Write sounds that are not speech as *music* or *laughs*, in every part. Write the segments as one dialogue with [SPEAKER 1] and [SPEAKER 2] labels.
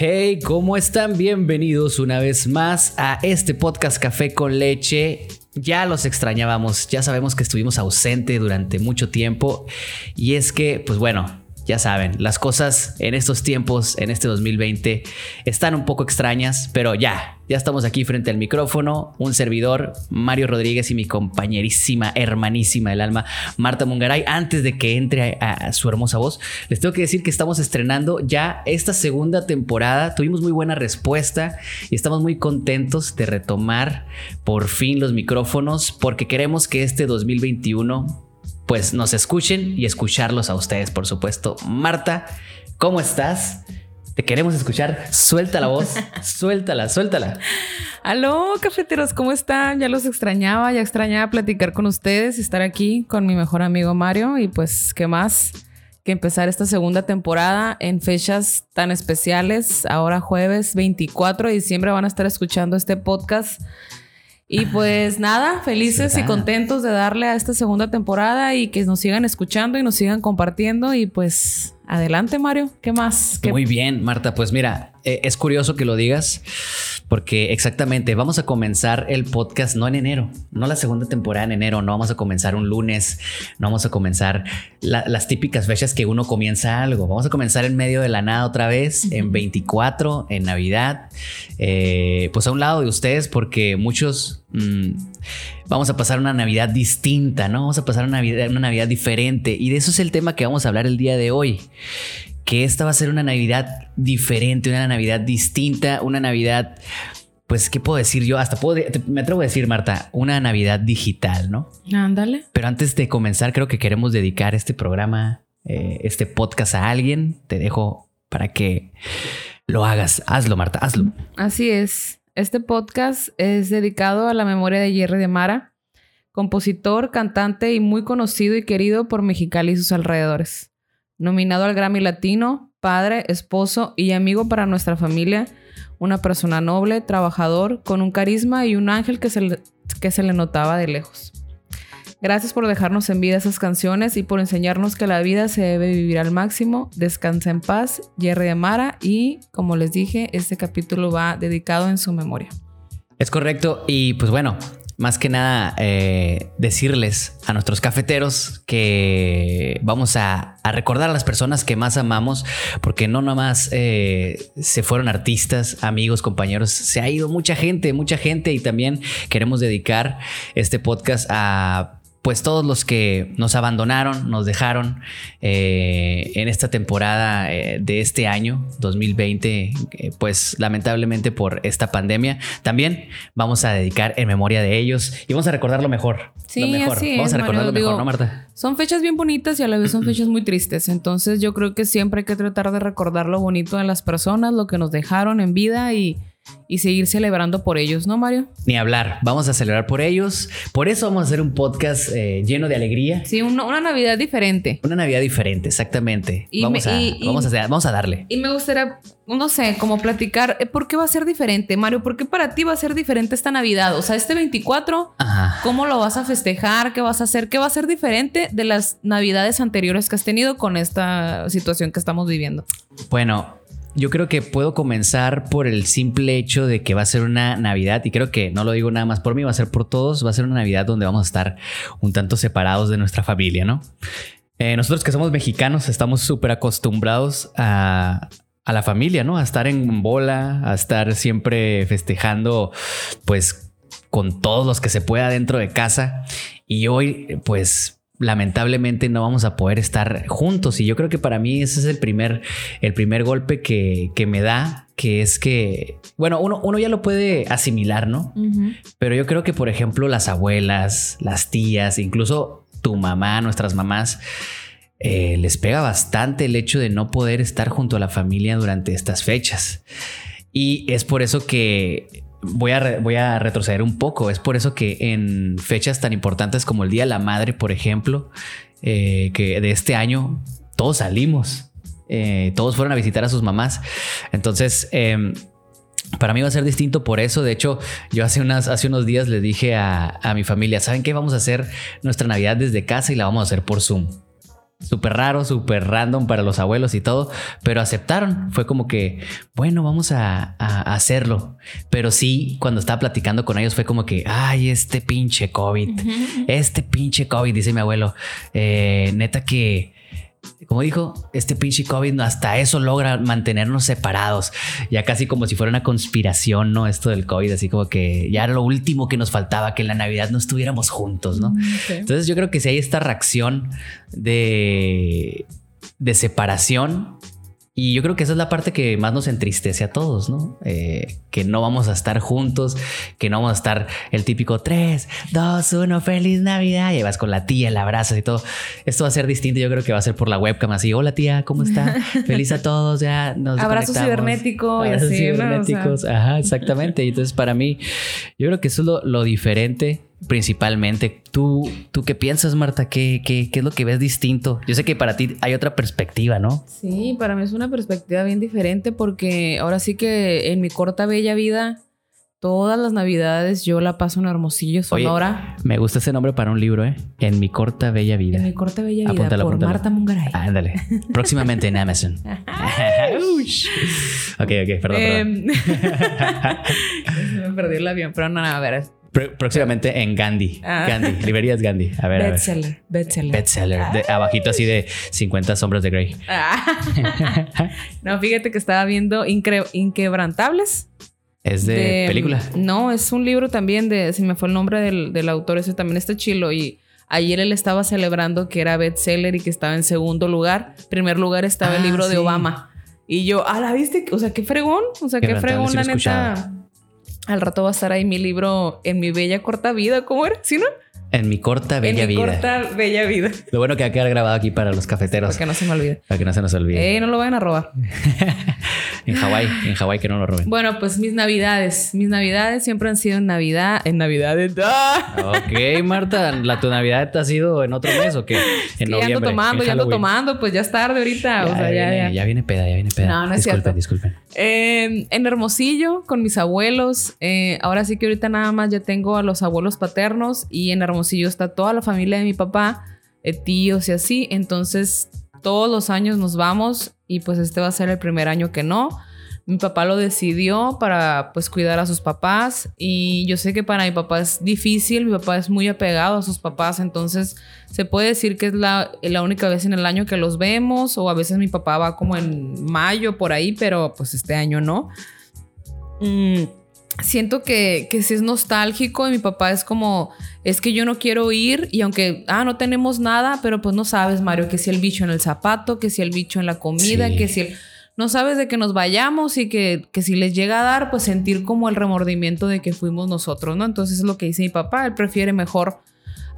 [SPEAKER 1] Hey, ¿cómo están? Bienvenidos una vez más a este podcast Café con Leche. Ya los extrañábamos, ya sabemos que estuvimos ausente durante mucho tiempo y es que, pues bueno, ya saben, las cosas en estos tiempos, en este 2020, están un poco extrañas, pero ya, ya estamos aquí frente al micrófono, un servidor, Mario Rodríguez y mi compañerísima, hermanísima del alma, Marta Mungaray. Antes de que entre a, su hermosa voz, les tengo que decir que estamos estrenando ya esta segunda temporada. Tuvimos muy buena respuesta y estamos muy contentos de retomar por fin los micrófonos porque queremos que este 2021 pues nos escuchen y escucharlos a ustedes, por supuesto. Marta, ¿cómo estás? Te queremos escuchar. Suelta la voz, *laughs* suéltala, suéltala.
[SPEAKER 2] Aló, cafeteros, ¿cómo están? Ya los extrañaba, ya extrañaba platicar con ustedes, estar aquí con mi mejor amigo Mario y pues, ¿qué más? Que empezar esta segunda temporada en fechas tan especiales. Ahora jueves 24 de diciembre van a estar escuchando este podcast y pues nada, felices y contentos de darle a esta segunda temporada y que nos sigan escuchando y nos sigan compartiendo y pues Adelante, Mario. ¿Qué más?
[SPEAKER 1] Muy bien, Marta. Pues mira, eh, es curioso que lo digas porque exactamente vamos a comenzar el podcast no en enero, no la segunda temporada en enero, no vamos a comenzar un lunes, no vamos a comenzar las típicas fechas que uno comienza algo. Vamos a comenzar en medio de la nada otra vez, en 24, en Navidad, eh, pues a un lado de ustedes porque muchos... Mm, vamos a pasar una Navidad distinta, ¿no? Vamos a pasar una Navidad, una Navidad diferente. Y de eso es el tema que vamos a hablar el día de hoy. Que esta va a ser una Navidad diferente, una Navidad distinta, una Navidad, pues, ¿qué puedo decir yo? Hasta puedo, me atrevo a decir, Marta, una Navidad digital, ¿no?
[SPEAKER 2] Ándale.
[SPEAKER 1] Pero antes de comenzar, creo que queremos dedicar este programa, eh, este podcast a alguien. Te dejo para que lo hagas. Hazlo, Marta, hazlo.
[SPEAKER 2] Así es. Este podcast es dedicado a la memoria de Jerry de Mara, compositor, cantante y muy conocido y querido por Mexicali y sus alrededores. Nominado al Grammy Latino, padre, esposo y amigo para nuestra familia, una persona noble, trabajador, con un carisma y un ángel que se le, que se le notaba de lejos. Gracias por dejarnos en vida esas canciones y por enseñarnos que la vida se debe vivir al máximo. Descansa en paz, Jerry de Mara. Y como les dije, este capítulo va dedicado en su memoria.
[SPEAKER 1] Es correcto. Y pues bueno, más que nada eh, decirles a nuestros cafeteros que vamos a, recordar a las personas que más amamos, porque no nomás eh, se fueron artistas, amigos, compañeros, se ha ido mucha gente, mucha gente y también queremos dedicar este podcast a pues todos los que nos abandonaron, nos dejaron eh, en esta temporada eh, de este año 2020, eh, pues lamentablemente por esta pandemia, también vamos a dedicar en memoria de ellos y vamos a recordar lo mejor.
[SPEAKER 2] Sí,
[SPEAKER 1] lo mejor. vamos a recordar lo mejor, ¿no, Marta?
[SPEAKER 2] Son fechas bien bonitas y a la vez son *clears throat* fechas muy tristes. Entonces yo creo que siempre hay que tratar de recordar lo bonito de las personas, lo que nos dejaron en vida y y seguir celebrando por ellos, ¿no, Mario?
[SPEAKER 1] Ni hablar, vamos a celebrar por ellos. Por eso vamos a hacer un podcast eh, lleno de alegría.
[SPEAKER 2] Sí, una, Navidad diferente.
[SPEAKER 1] Una Navidad diferente, exactamente. vamos, a, vamos, a, darle.
[SPEAKER 2] Y me gustaría, no sé, como platicar, eh, ¿por qué va a ser diferente, Mario? ¿Por qué para ti va a ser diferente esta Navidad? O sea, este 24, ¿cómo lo vas a festejar? ¿Qué vas a hacer? ¿Qué va a ser diferente de las Navidades anteriores que has tenido con esta situación que estamos viviendo?
[SPEAKER 1] Bueno, yo creo que puedo comenzar por el simple hecho de que va a ser una Navidad, y creo que no lo digo nada más por mí, va a ser por todos, va a ser una Navidad donde vamos a estar un tanto separados de nuestra familia, ¿no? Eh, nosotros que somos mexicanos estamos súper acostumbrados a, a la familia, ¿no? A estar en bola, a estar siempre festejando, pues, con todos los que se pueda dentro de casa. Y hoy, pues, lamentablemente no vamos a poder estar juntos. Y yo creo que para mí ese es el primer, el primer golpe que, me da, que es que, bueno, uno, uno ya lo puede asimilar, ¿no? Pero yo creo que, por ejemplo, las abuelas, las tías, incluso tu mamá, nuestras mamás, eh, les pega bastante el hecho de no poder estar junto a la familia durante estas fechas. Y es por eso que voy a, voy a retroceder un poco. Es por eso que en fechas tan importantes como el Día de la Madre, por ejemplo, eh, que de este año todos salimos. Eh, todos fueron a visitar a sus mamás. Entonces, em, para mí va a ser distinto por eso. De hecho, yo hace, hace unos días le dije a, a mi familia, ¿saben qué? Vamos a hacer nuestra Navidad desde casa y la vamos a hacer por Zoom. Súper raro, súper random para los abuelos y todo, pero aceptaron. Fue como que, bueno, vamos a, hacerlo. Pero sí, cuando estaba platicando con ellos fue como que, ay, este pinche COVID, este pinche COVID, dice mi abuelo, eh, neta que como dijo, este pinche COVID hasta eso logra mantenernos separados, ya casi como si fuera una conspiración, ¿no? Esto del COVID, así como que ya era lo último que nos faltaba, que en la Navidad no estuviéramos juntos, ¿no? Entonces yo creo que si hay esta reacción de, de separación, y yo creo que esa es la parte que más nos entristece a todos, ¿no? Eh, que no vamos a estar juntos, que no vamos a estar el típico 3, 2, 1, feliz Navidad. Y vas con la tía, la abrazas y todo. Esto va a ser distinto. Yo creo que va a ser por la webcam así. Hola tía, ¿cómo está? *laughs* Feliz a todos. Ya nos
[SPEAKER 2] Abrazo cibernético y así.
[SPEAKER 1] Cibernéticos. Ajá, exactamente. Y entonces para mí, yo creo que eso es lo, lo diferente principalmente. ¿Tú, ¿Tú qué piensas, Marta? ¿Qué, ¿Qué, qué, es lo que ves distinto? Yo sé que para ti hay otra perspectiva, ¿no?
[SPEAKER 2] Sí, para mí es una perspectiva bien diferente porque ahora sí que en mi corta, bella vida, todas las navidades yo la paso en Hermosillo, Sonora.
[SPEAKER 1] me gusta ese nombre para un libro, ¿eh? En mi corta, bella vida.
[SPEAKER 2] En mi corta, bella vida, por Marta Mungaray.
[SPEAKER 1] ándale. *laughs* Próximamente en Amazon. *laughs* ok, ok, perdón, perdón. Em, *laughs*
[SPEAKER 2] me perdí el avión, pero no, no, a ver,
[SPEAKER 1] próximamente en Gandhi. Ah. Gandhi, librerías Gandhi. A ver.
[SPEAKER 2] Bestseller. Bestseller.
[SPEAKER 1] Bestseller. abajito así de 50 sombras de Grey.
[SPEAKER 2] Ah. *laughs* no, fíjate que estaba viendo Inquebrantables.
[SPEAKER 1] ¿Es de, película?
[SPEAKER 2] No, es un libro también de. Si me fue el nombre del, del autor, ese también está chilo. Y ayer él estaba celebrando que era bestseller y que estaba en segundo lugar. Primer lugar estaba el ah, libro de Obama. Y yo, ah, ¿la viste? O sea, qué fregón. O sea, qué fregón, la neta. Al rato va a estar ahí mi libro En mi bella corta vida, ¿cómo era? ¿Sí, no?
[SPEAKER 1] En mi corta bella vida. En mi
[SPEAKER 2] corta bella vida.
[SPEAKER 1] Lo bueno que va a quedar grabado aquí para los cafeteros.
[SPEAKER 2] Para que no se me olvide.
[SPEAKER 1] Para que no se nos olvide.
[SPEAKER 2] Eh, no lo vayan a robar. *laughs*
[SPEAKER 1] en Hawái, en Hawái que no lo roben.
[SPEAKER 2] Bueno, pues mis navidades. Mis navidades siempre han sido en Navidad. En Navidades. *laughs*
[SPEAKER 1] ok, Marta. ¿La tu Navidad ha sido en otro mes o qué? En
[SPEAKER 2] noviembre. Ya ando tomando, ya ando tomando. Pues ya es tarde ahorita. Ya, o sea,
[SPEAKER 1] ya,
[SPEAKER 2] viene,
[SPEAKER 1] ya, viene peda, ya viene peda. No, no es disculpen, disculpen.
[SPEAKER 2] Eh, en Hermosillo, con mis abuelos. Eh, ahora sí que ahorita nada más ya tengo a los abuelos paternos y en Hermosillo está toda la la familia de mi papá, eh, tíos y así. Entonces, todos los años nos vamos y pues este va a ser el primer año que no. Mi papá lo decidió para pues cuidar a sus papás y yo sé que para mi papá es difícil, mi papá es muy apegado a sus papás, entonces se puede decir que es la, la única vez en el año que los vemos o a veces mi papá va como en mayo por ahí, pero pues este año no. Mm, siento que, que sí es nostálgico y mi papá es como, es que yo no quiero ir y aunque, ah, no tenemos nada, pero pues no sabes, Mario, que si el bicho en el zapato, que si el bicho en la comida, que si el... No sabes de que nos vayamos y que, que, si les llega a dar, pues sentir como el remordimiento de que fuimos nosotros, ¿no? Entonces es lo que dice mi papá, él prefiere mejor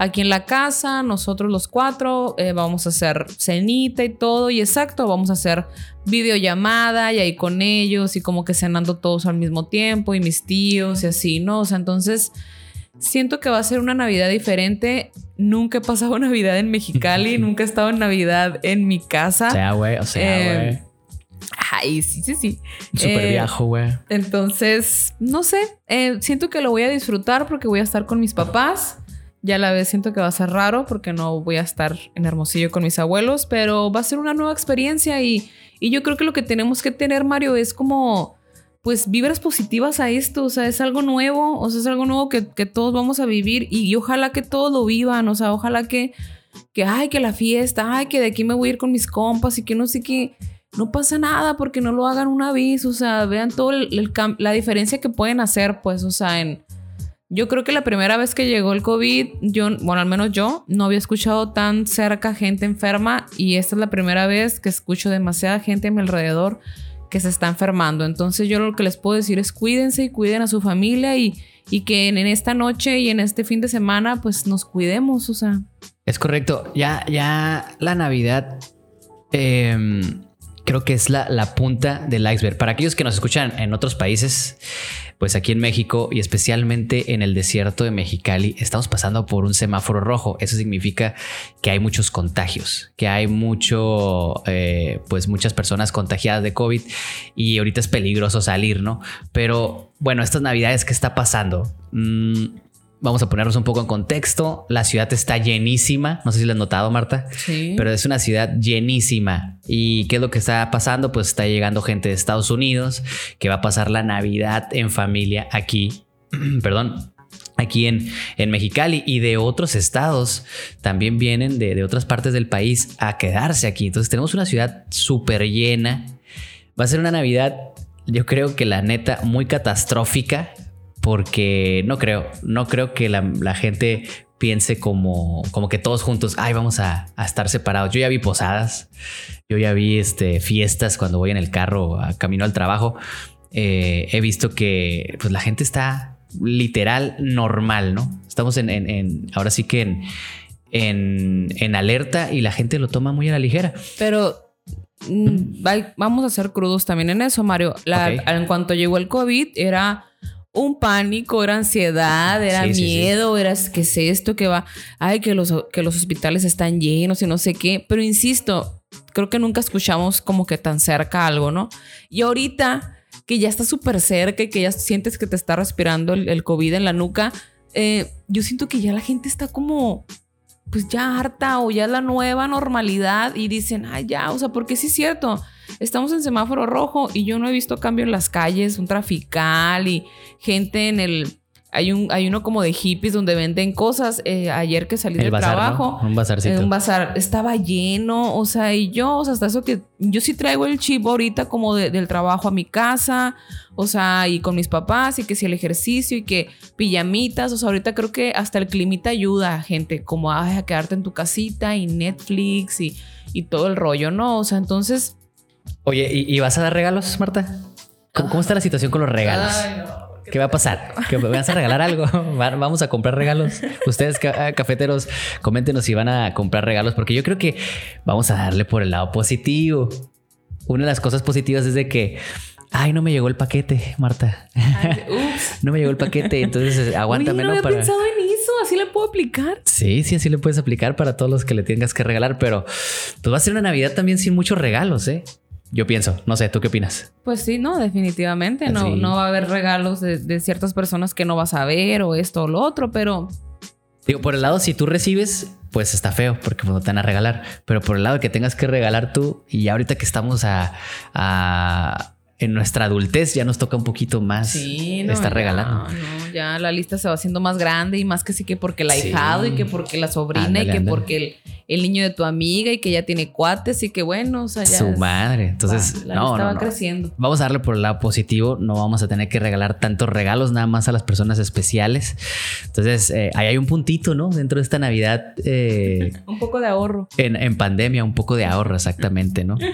[SPEAKER 2] aquí en la casa, nosotros los cuatro, eh, vamos a hacer cenita y todo, y exacto, vamos a hacer videollamada y ahí con ellos y como que cenando todos al mismo tiempo y mis tíos y así, ¿no? O sea, entonces siento que va a ser una Navidad diferente. Nunca he pasado *laughs* Navidad en Mexicali, *laughs* nunca he estado en Navidad en mi casa.
[SPEAKER 1] O sea, güey, o sea, güey. Eh,
[SPEAKER 2] ay, sí, sí, sí.
[SPEAKER 1] Súper eh, viajo, güey.
[SPEAKER 2] Entonces, no sé, siento que lo voy a disfrutar porque voy a estar con mis papás. Ya a la vez siento que va a ser raro porque no voy a estar en Hermosillo con mis abuelos, pero va a ser una nueva experiencia y, y yo creo que lo que tenemos que tener, Mario, es como pues vibras positivas a esto, o sea, es algo nuevo, o sea, es algo nuevo que, que todos vamos a vivir y, ojalá que todos lo vivan, o sea, ojalá que, que, ay, que la fiesta, ay, que de aquí me voy a ir con mis compas y que no sé qué, no pasa nada porque no lo hagan una vez, o sea, vean todo el, la diferencia que pueden hacer, pues, o sea, en yo creo que la primera vez que llegó el COVID, yo, bueno, al menos yo, no había escuchado tan cerca gente enferma y esta es la primera vez que escucho demasiada gente a mi alrededor que se está enfermando. Entonces yo lo que les puedo decir es cuídense y cuiden a su familia y, y que en, esta noche y en este fin de semana pues nos cuidemos, o sea.
[SPEAKER 1] Es correcto, ya, ya la Navidad em, creo que es la, la punta del iceberg. Para aquellos que nos escuchan en otros países, pues aquí en México y especialmente en el desierto de Mexicali estamos pasando por un semáforo rojo. Eso significa que hay muchos contagios, que hay mucho, eh, pues muchas personas contagiadas de COVID y ahorita es peligroso salir, ¿no? Pero bueno, estas navidades, ¿qué está pasando? Mm, vamos a ponernos un poco en contexto. La ciudad está llenísima. No sé si lo has notado, Marta.
[SPEAKER 2] Sí.
[SPEAKER 1] Pero es una ciudad llenísima. ¿Y qué es lo que está pasando? Pues está llegando gente de Estados Unidos que va a pasar la Navidad en familia aquí. *clears throat* Perdón. Aquí en, en Mexicali y de otros estados también vienen de, de otras partes del país a quedarse aquí. Entonces tenemos una ciudad súper llena. Va a ser una Navidad, yo creo que la neta, muy catastrófica porque no creo, no creo que la, la gente piense como, como que todos juntos, ay, vamos a, a, estar separados. Yo ya vi posadas, yo ya vi este, fiestas cuando voy en el carro a camino al trabajo. Eh, he visto que pues, la gente está literal normal, ¿no? Estamos en, en, en ahora sí que en, en, en alerta y la gente lo toma muy a la ligera.
[SPEAKER 2] Pero mm, vamos a ser crudos también en eso, Mario. La, okay. En cuanto llegó el COVID, era un pánico, era ansiedad, era sí, miedo, sí, sí. era qué es esto que va, ay, que los, que los hospitales están llenos y no sé qué. Pero insisto, creo que nunca escuchamos como que tan cerca algo, ¿no? Y ahorita que ya está súper cerca y que ya sientes que te está respirando el, el COVID en la nuca, eh, yo siento que ya la gente está como, pues ya harta o ya es la nueva normalidad y dicen, ay, ya, o sea, porque sí es cierto estamos en semáforo rojo y yo no he visto cambio en las calles, un trafical y gente en el... Hay, un, hay uno como de hippies donde venden cosas. Eh, ayer que salí del
[SPEAKER 1] bazar,
[SPEAKER 2] trabajo,
[SPEAKER 1] ¿no? un bazarcito.
[SPEAKER 2] En un bazar estaba lleno. O sea, y yo, o sea, hasta eso que yo sí traigo el chip ahorita como de, del trabajo a mi casa. O sea, y con mis papás y que si el ejercicio y que pijamitas. O sea, ahorita creo que hasta el climita ayuda, gente, como ay, a quedarte en tu casita y Netflix y, y todo el rollo, ¿no? O sea, entonces
[SPEAKER 1] Oye, ¿y, ¿y, vas a dar regalos, Marta? ¿Cómo, ¿Cómo, está la situación con los regalos?
[SPEAKER 2] Ay, no,
[SPEAKER 1] ¿Qué va a pasar? ¿Que me vas a regalar algo? *laughs* ¿Vamos a comprar regalos? Ustedes, ah, cafeteros, coméntenos si van a comprar regalos, porque yo creo que vamos a darle por el lado positivo. Una de las cosas positivas es de que Ay, no me llegó el paquete, Marta.
[SPEAKER 2] Ay, *laughs*
[SPEAKER 1] no me llegó el paquete, entonces aguántamelo
[SPEAKER 2] Oye, no había
[SPEAKER 1] para.
[SPEAKER 2] pensado en eso, así le puedo aplicar.
[SPEAKER 1] Sí, sí, así le puedes aplicar para todos los que le tengas que regalar, pero pues va a ser una Navidad también sin muchos regalos, ¿eh? Yo pienso, no sé, ¿tú qué opinas?
[SPEAKER 2] Pues sí, no, definitivamente. No, no va a haber regalos de, de ciertas personas que no vas a ver o esto o lo otro, pero
[SPEAKER 1] Digo, por el lado, si tú recibes, pues está feo porque pues, no te van a regalar. Pero por el lado que tengas que regalar tú, y ahorita que estamos a, a- en nuestra adultez, ya nos toca un poquito más
[SPEAKER 2] sí, no,
[SPEAKER 1] estar regalando.
[SPEAKER 2] no, ya la lista se va haciendo más grande y más que sí que porque el
[SPEAKER 1] Sí.
[SPEAKER 2] ahijado y que porque la sobrina
[SPEAKER 1] Ándale,
[SPEAKER 2] y que
[SPEAKER 1] ándale.
[SPEAKER 2] porque el, el niño de tu amiga y que ya tiene cuates y que bueno, o sea, ya
[SPEAKER 1] Su
[SPEAKER 2] es-
[SPEAKER 1] madre. Entonces,
[SPEAKER 2] va, la
[SPEAKER 1] no,
[SPEAKER 2] lista va creciendo.
[SPEAKER 1] Vamos a darle por el lado positivo. No vamos a tener que regalar tantos regalos nada más a las personas especiales. Entonces, eh, ahí hay un puntito, ¿no? Dentro de esta Navidad eh, *laughs*
[SPEAKER 2] Un poco de ahorro.
[SPEAKER 1] en, en pandemia, un poco de ahorro, exactamente, ¿no? *laughs*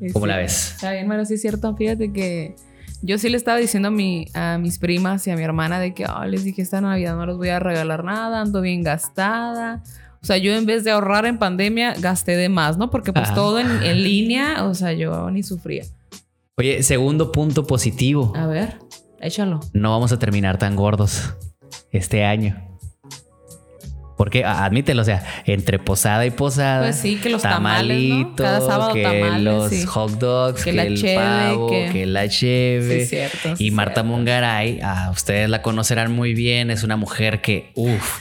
[SPEAKER 2] Sí,
[SPEAKER 1] ¿Cómo
[SPEAKER 2] sí.
[SPEAKER 1] la ves?
[SPEAKER 2] Está bien, bueno, sí es cierto. Fíjate que yo sí le estaba diciendo a, mi, a mis primas y a mi hermana de que "Ah, les dije esta Navidad no les voy a regalar nada, ando bien gastada. O sea, yo en vez de ahorrar en pandemia, gasté de más, ¿no? Porque pues
[SPEAKER 1] Ajá.
[SPEAKER 2] todo en, en línea, o sea, yo ni sufría.
[SPEAKER 1] Oye, segundo punto positivo.
[SPEAKER 2] A ver, échalo.
[SPEAKER 1] no vamos a terminar tan gordos este año. Porque admítelo, o sea, entre posada y posada.
[SPEAKER 2] Pues sí, que los tamales, ¿no? Cada sábado
[SPEAKER 1] que
[SPEAKER 2] tamales,
[SPEAKER 1] los
[SPEAKER 2] sí.
[SPEAKER 1] hot dogs,
[SPEAKER 2] Que
[SPEAKER 1] que,
[SPEAKER 2] la
[SPEAKER 1] el
[SPEAKER 2] cheve,
[SPEAKER 1] pavo,
[SPEAKER 2] que-
[SPEAKER 1] que... la cheve.
[SPEAKER 2] Sí, cierto.
[SPEAKER 1] y Marta
[SPEAKER 2] cierto.
[SPEAKER 1] Mungaray, a ustedes la conocerán muy bien, es una mujer que, uff,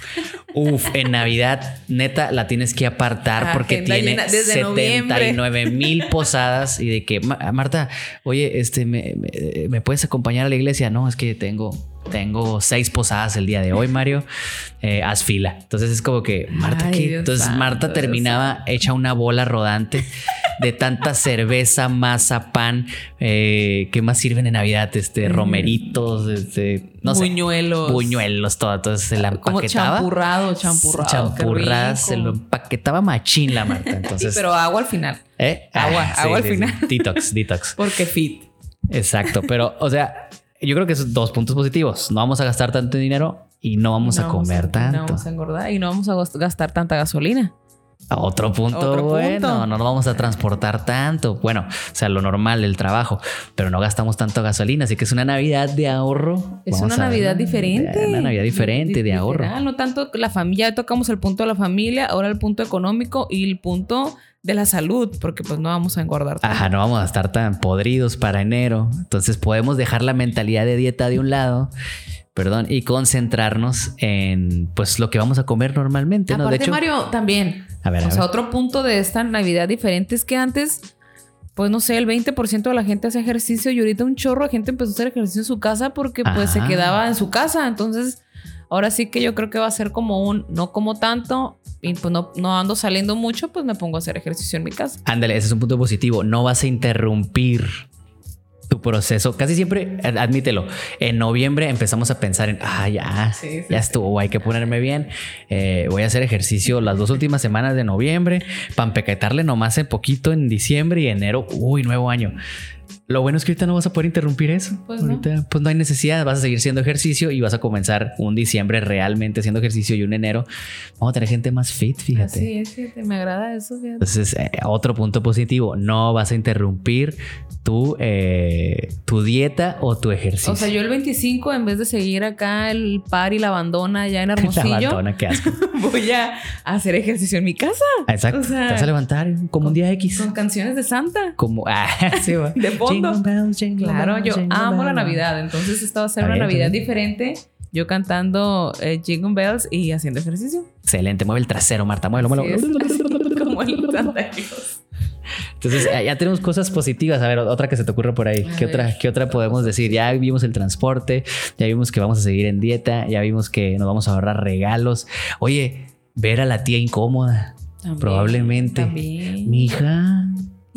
[SPEAKER 1] uff, en Navidad, neta, la tienes que apartar porque tiene
[SPEAKER 2] llena desde noviembre.
[SPEAKER 1] 79 mil posadas y de que, "Ma- Marta, oye, este, ¿me, me, me puedes acompañar a la iglesia? No, es que tengo, tengo seis posadas el día de hoy, Mario. Eh, haz fila. Entonces es como que, Marta, ¿qué? Entonces
[SPEAKER 2] santo,
[SPEAKER 1] Marta terminaba hecha una bola rodante de tanta cerveza, masa, pan. Eh, ¿Qué más sirven en Navidad? Este, romeritos, este, no sé.
[SPEAKER 2] Buñuelos.
[SPEAKER 1] Buñuelos, todo. Entonces se la
[SPEAKER 2] Como
[SPEAKER 1] empaquetaba.
[SPEAKER 2] champurrado, champurrado.
[SPEAKER 1] Champurrada, se lo empaquetaba machín la Marta. Entonces,
[SPEAKER 2] Sí, pero agua al final.
[SPEAKER 1] ¿eh?
[SPEAKER 2] agua, agua al final.
[SPEAKER 1] Detox, detox. *laughs*
[SPEAKER 2] Porque fit.
[SPEAKER 1] Exacto. Pero, o sea, yo creo que esos dos puntos positivos. No vamos a gastar tanto dinero y no vamos
[SPEAKER 2] No
[SPEAKER 1] a comer
[SPEAKER 2] No
[SPEAKER 1] tanto.
[SPEAKER 2] vamos a engordar y no vamos a gast- gastar tanta gasolina.
[SPEAKER 1] Otro punto
[SPEAKER 2] Otro
[SPEAKER 1] bueno,
[SPEAKER 2] punto.
[SPEAKER 1] no nos vamos a transportar tanto. Bueno, o sea, lo normal, el trabajo, pero no gastamos tanto gasolina, así que es una Navidad de ahorro.
[SPEAKER 2] Es
[SPEAKER 1] Vamos
[SPEAKER 2] una
[SPEAKER 1] a-
[SPEAKER 2] Navidad diferente.
[SPEAKER 1] Una Navidad diferente de ahorro.
[SPEAKER 2] Literal, No tanto la familia, ya tocamos el punto de la familia, ahora el punto económico y el punto de la salud, porque pues no vamos a engordar. tanto.
[SPEAKER 1] Ajá, no vamos a estar tan podridos para enero. Entonces podemos dejar la mentalidad de dieta de un lado perdón, y concentrarnos en pues lo que vamos a comer normalmente. ¿no?
[SPEAKER 2] Aparte, Mario, también.
[SPEAKER 1] A ver, a
[SPEAKER 2] o sea,
[SPEAKER 1] ver.
[SPEAKER 2] otro punto de esta Navidad diferente es que antes, pues no sé, el 20% de la gente hacía ejercicio y ahorita un chorro de gente empezó a hacer ejercicio en su casa porque pues se quedaba en su casa. Entonces, ahora sí que yo creo que va a ser como un no como tanto y pues no, no ando saliendo mucho, pues me pongo a hacer ejercicio en mi casa.
[SPEAKER 1] Ándale, ese es un punto positivo. No vas a interrumpir tu proceso. Casi siempre, ad- admítelo, en noviembre empezamos a pensar en, ah, ya,
[SPEAKER 2] Sí, sí,
[SPEAKER 1] ya estuvo, hay que ponerme bien. Eh, voy a hacer ejercicio las dos últimas semanas de noviembre, para empequetarle nomás en poquito en diciembre y enero, uy, nuevo año. Lo bueno es que ahorita no vas a poder interrumpir eso.
[SPEAKER 2] Pues no.
[SPEAKER 1] pues no hay necesidad, vas a seguir haciendo ejercicio y vas a comenzar un diciembre realmente haciendo ejercicio y un enero vamos a tener gente más fit, fíjate.
[SPEAKER 2] Así es, fíjate, me agrada eso, fíjate.
[SPEAKER 1] Entonces, eh, otro punto positivo, no vas a interrumpir tu, eh, tu dieta o tu ejercicio.
[SPEAKER 2] O sea, yo el 25, en vez de seguir acá el par y la abandona ya en *laughs*
[SPEAKER 1] La
[SPEAKER 2] Hermosillo,
[SPEAKER 1] abandona, qué asco. *laughs*
[SPEAKER 2] voy a hacer ejercicio en mi casa.
[SPEAKER 1] Exacto.
[SPEAKER 2] O sea,
[SPEAKER 1] Te vas a levantar como un día X.
[SPEAKER 2] Con canciones de Santa.
[SPEAKER 1] Como, ah, *laughs* sí, va.
[SPEAKER 2] De fondo.
[SPEAKER 1] Jingle bells, jingle
[SPEAKER 2] Claro,
[SPEAKER 1] bells,
[SPEAKER 2] yo amo la. Navidad. Entonces, esta va a ser una Navidad diferente. Yo cantando eh, Jingle Bells y haciendo ejercicio.
[SPEAKER 1] Excelente, mueve el trasero, Marta, muévelo, muévelo. *laughs*
[SPEAKER 2] como el.
[SPEAKER 1] Entonces, ya tenemos cosas positivas. A ver, otra que se te ocurra por ahí. ¿Qué otra, ¿Qué otra podemos decir? Ya vimos el transporte, ya vimos que vamos a seguir en dieta, ya vimos que nos vamos a ahorrar regalos. Oye, ver a la tía incómoda.
[SPEAKER 2] También,
[SPEAKER 1] Probablemente.
[SPEAKER 2] También.
[SPEAKER 1] Mi hija.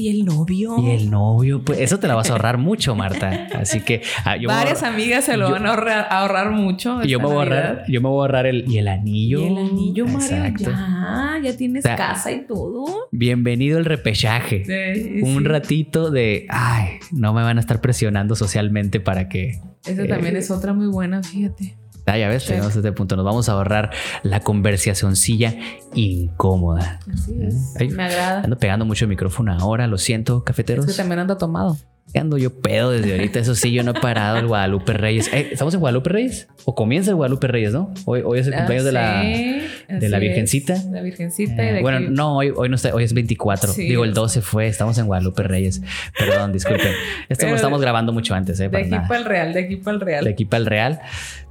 [SPEAKER 2] Y el novio.
[SPEAKER 1] Y el novio, pues eso te la vas a ahorrar *laughs* mucho, Marta. Así que ah, yo,
[SPEAKER 2] Varias
[SPEAKER 1] ahorrar-
[SPEAKER 2] amigas se lo
[SPEAKER 1] yo-
[SPEAKER 2] van a ahorrar, a ahorrar mucho.
[SPEAKER 1] yo me voy a ahorrar, yo me voy a ahorrar el y el anillo.
[SPEAKER 2] Y el anillo, Mario. Ya, ya tienes
[SPEAKER 1] O sea,
[SPEAKER 2] casa y todo.
[SPEAKER 1] Bienvenido el repechaje.
[SPEAKER 2] Sí,
[SPEAKER 1] Un
[SPEAKER 2] sí.
[SPEAKER 1] ratito de, ay, no me van a estar presionando socialmente para que,
[SPEAKER 2] Esa también
[SPEAKER 1] eh,
[SPEAKER 2] es otra muy buena, fíjate.
[SPEAKER 1] Ah, ya ves, tenemos este punto. Nos vamos a ahorrar la conversacioncilla incómoda.
[SPEAKER 2] Así
[SPEAKER 1] ¿Eh?
[SPEAKER 2] es.
[SPEAKER 1] Ay,
[SPEAKER 2] Me agrada.
[SPEAKER 1] Ando pegando mucho el micrófono ahora, lo siento,
[SPEAKER 2] Es
[SPEAKER 1] cafeteros.
[SPEAKER 2] que también ando tomado.
[SPEAKER 1] Ando yo pedo desde ahorita. Eso sí, yo no he parado el Guadalupe Reyes. Eh, ¿Estamos en Guadalupe Reyes? ¿O comienza el Guadalupe Reyes, no? Hoy, hoy es el cumpleaños de la.
[SPEAKER 2] Ah, sí,
[SPEAKER 1] de la Virgencita.
[SPEAKER 2] es. La Virgencita. y
[SPEAKER 1] Eh,
[SPEAKER 2] de
[SPEAKER 1] bueno,
[SPEAKER 2] aquí-
[SPEAKER 1] no, hoy, hoy no está, hoy es 24.
[SPEAKER 2] Sí.
[SPEAKER 1] Digo, el 12 fue, estamos en Guadalupe Reyes. Perdón, disculpen. Esto lo estamos grabando mucho antes, ¿eh?
[SPEAKER 2] De aquí
[SPEAKER 1] nada.
[SPEAKER 2] para el Real, de aquí para el Real.
[SPEAKER 1] De aquí para el Real.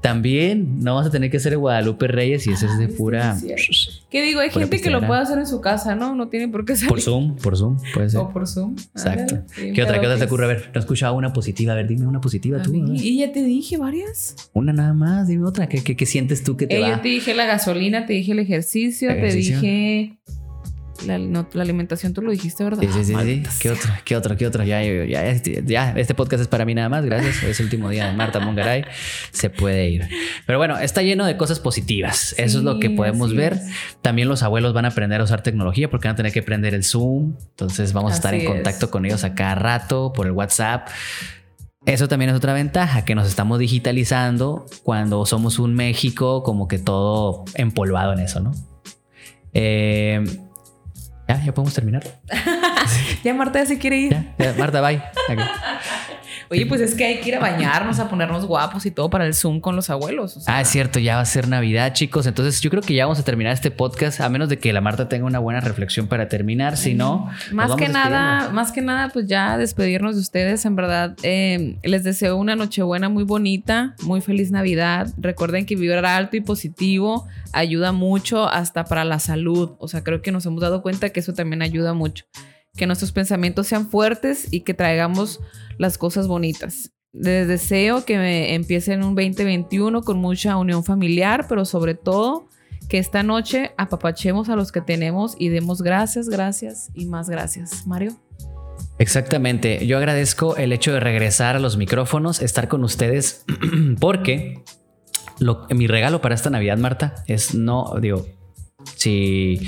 [SPEAKER 1] También no vas a tener que hacer el Guadalupe Reyes y ese es de
[SPEAKER 2] Ay, sí,
[SPEAKER 1] pura.
[SPEAKER 2] es ¿Qué digo? Hay gente que lo puede hacer en su casa, ¿no? No tiene por qué salir.
[SPEAKER 1] Por Zoom, por Zoom, puede ser.
[SPEAKER 2] O por Zoom.
[SPEAKER 1] Exacto.
[SPEAKER 2] Sí,
[SPEAKER 1] ¿Qué otra,
[SPEAKER 2] pero
[SPEAKER 1] ¿Qué otra te
[SPEAKER 2] pues-
[SPEAKER 1] ocurre? A ver, no he escuchado una positiva. A ver, dime una positiva tú. ver.
[SPEAKER 2] Y ya te dije varias.
[SPEAKER 1] Una nada más, dime otra. ¿Qué, qué, qué sientes tú que te
[SPEAKER 2] Eh,
[SPEAKER 1] va?
[SPEAKER 2] yo te dije la gasolina, te dije el ejercicio,
[SPEAKER 1] Ejercicio.
[SPEAKER 2] te dije la, no, la alimentación, tú lo dijiste, ¿verdad?
[SPEAKER 1] Sí, sí, sí, ¿Qué otro? ¿Qué otro? ¿Qué otro? Ya, ya, ya, este, ya, este podcast es para mí nada más. Gracias. Hoy es el último día de Marta Mongaray. Se puede ir. Pero bueno, está lleno de cosas positivas. Eso es lo que podemos ver.
[SPEAKER 2] es.
[SPEAKER 1] También los abuelos van a aprender a usar tecnología porque van a tener que prender el Zoom. Entonces vamos a estar en contacto
[SPEAKER 2] es.
[SPEAKER 1] con ellos a cada rato por el WhatsApp. Eso también es otra ventaja, que nos estamos digitalizando cuando somos un México como que todo empolvado en eso, ¿no? Eh, ya, ya podemos terminar. *laughs*
[SPEAKER 2] Ya Marta ya se quiere ir.
[SPEAKER 1] Ya, ya, Marta, bye. *laughs*
[SPEAKER 2] Oye, pues es que hay que ir a bañarnos, a ponernos guapos y todo para el Zoom con los abuelos. o sea.
[SPEAKER 1] Ah, es cierto, ya va a ser Navidad, chicos. Entonces yo creo que ya vamos a terminar este podcast, a menos de que la Marta tenga una buena reflexión para terminar. Si no, nos
[SPEAKER 2] Más que nada, más que nada, pues ya despedirnos de ustedes. En verdad, eh, les deseo una Nochebuena muy bonita, muy feliz Navidad. Recuerden que vibrar alto y positivo ayuda mucho hasta para la salud. O sea, creo que nos hemos dado cuenta que eso también ayuda mucho. Que nuestros pensamientos sean fuertes y que traigamos las cosas bonitas. Les deseo que me empiecen un 2021 con mucha unión familiar, pero sobre todo que esta noche apapachemos a los que tenemos y demos gracias, gracias y más gracias. Mario.
[SPEAKER 1] Exactamente. Yo agradezco el hecho de regresar a los micrófonos, estar con ustedes, *clears throat* porque lo- mi regalo para esta Navidad, Marta, es no, digo, si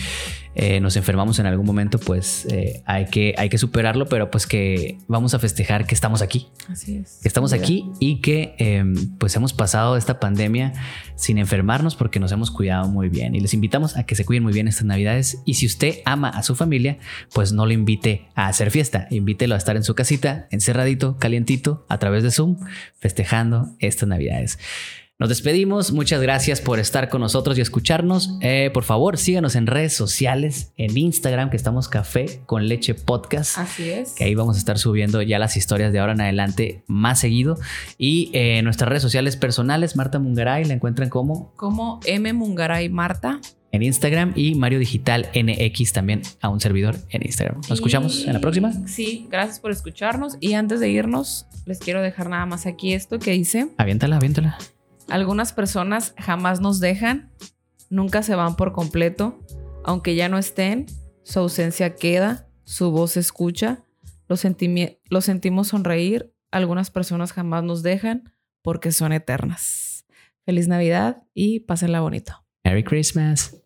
[SPEAKER 1] eh, nos enfermamos en algún momento, pues eh, hay, que, hay que superarlo, pero pues que vamos a festejar que estamos aquí.
[SPEAKER 2] Así es.
[SPEAKER 1] que estamos aquí y que eh, pues hemos pasado esta pandemia sin enfermarnos porque nos hemos cuidado muy bien. Y les invitamos a que se cuiden muy bien estas navidades. Y si usted ama a su familia pues no lo invite a hacer fiesta. Invítelo a estar en su casita encerradito calientito a través de Zoom festejando estas navidades Nos despedimos. Muchas gracias por estar con nosotros y escucharnos. Eh, por favor, síganos en redes sociales, en Instagram, que estamos Café con Leche Podcast.
[SPEAKER 2] Así es.
[SPEAKER 1] Que ahí vamos a estar subiendo ya las historias de ahora en adelante más seguido. Y en eh, nuestras redes sociales personales, Marta Mungaray, la encuentran como...
[SPEAKER 2] Como M Mungaray Marta
[SPEAKER 1] en Instagram y Mario Digital NX también a un servidor en Instagram. Nos escuchamos en la próxima.
[SPEAKER 2] Sí, gracias por escucharnos. Y antes de irnos, les quiero dejar nada más aquí esto que dice.
[SPEAKER 1] Aviéntala, aviéntala.
[SPEAKER 2] Algunas personas jamás nos dejan, nunca se van por completo, aunque ya no estén, su ausencia queda, su voz se escucha, los, sentimos sonreír, algunas personas jamás nos dejan porque son eternas. Feliz Navidad y pásenla bonito.
[SPEAKER 1] Merry Christmas.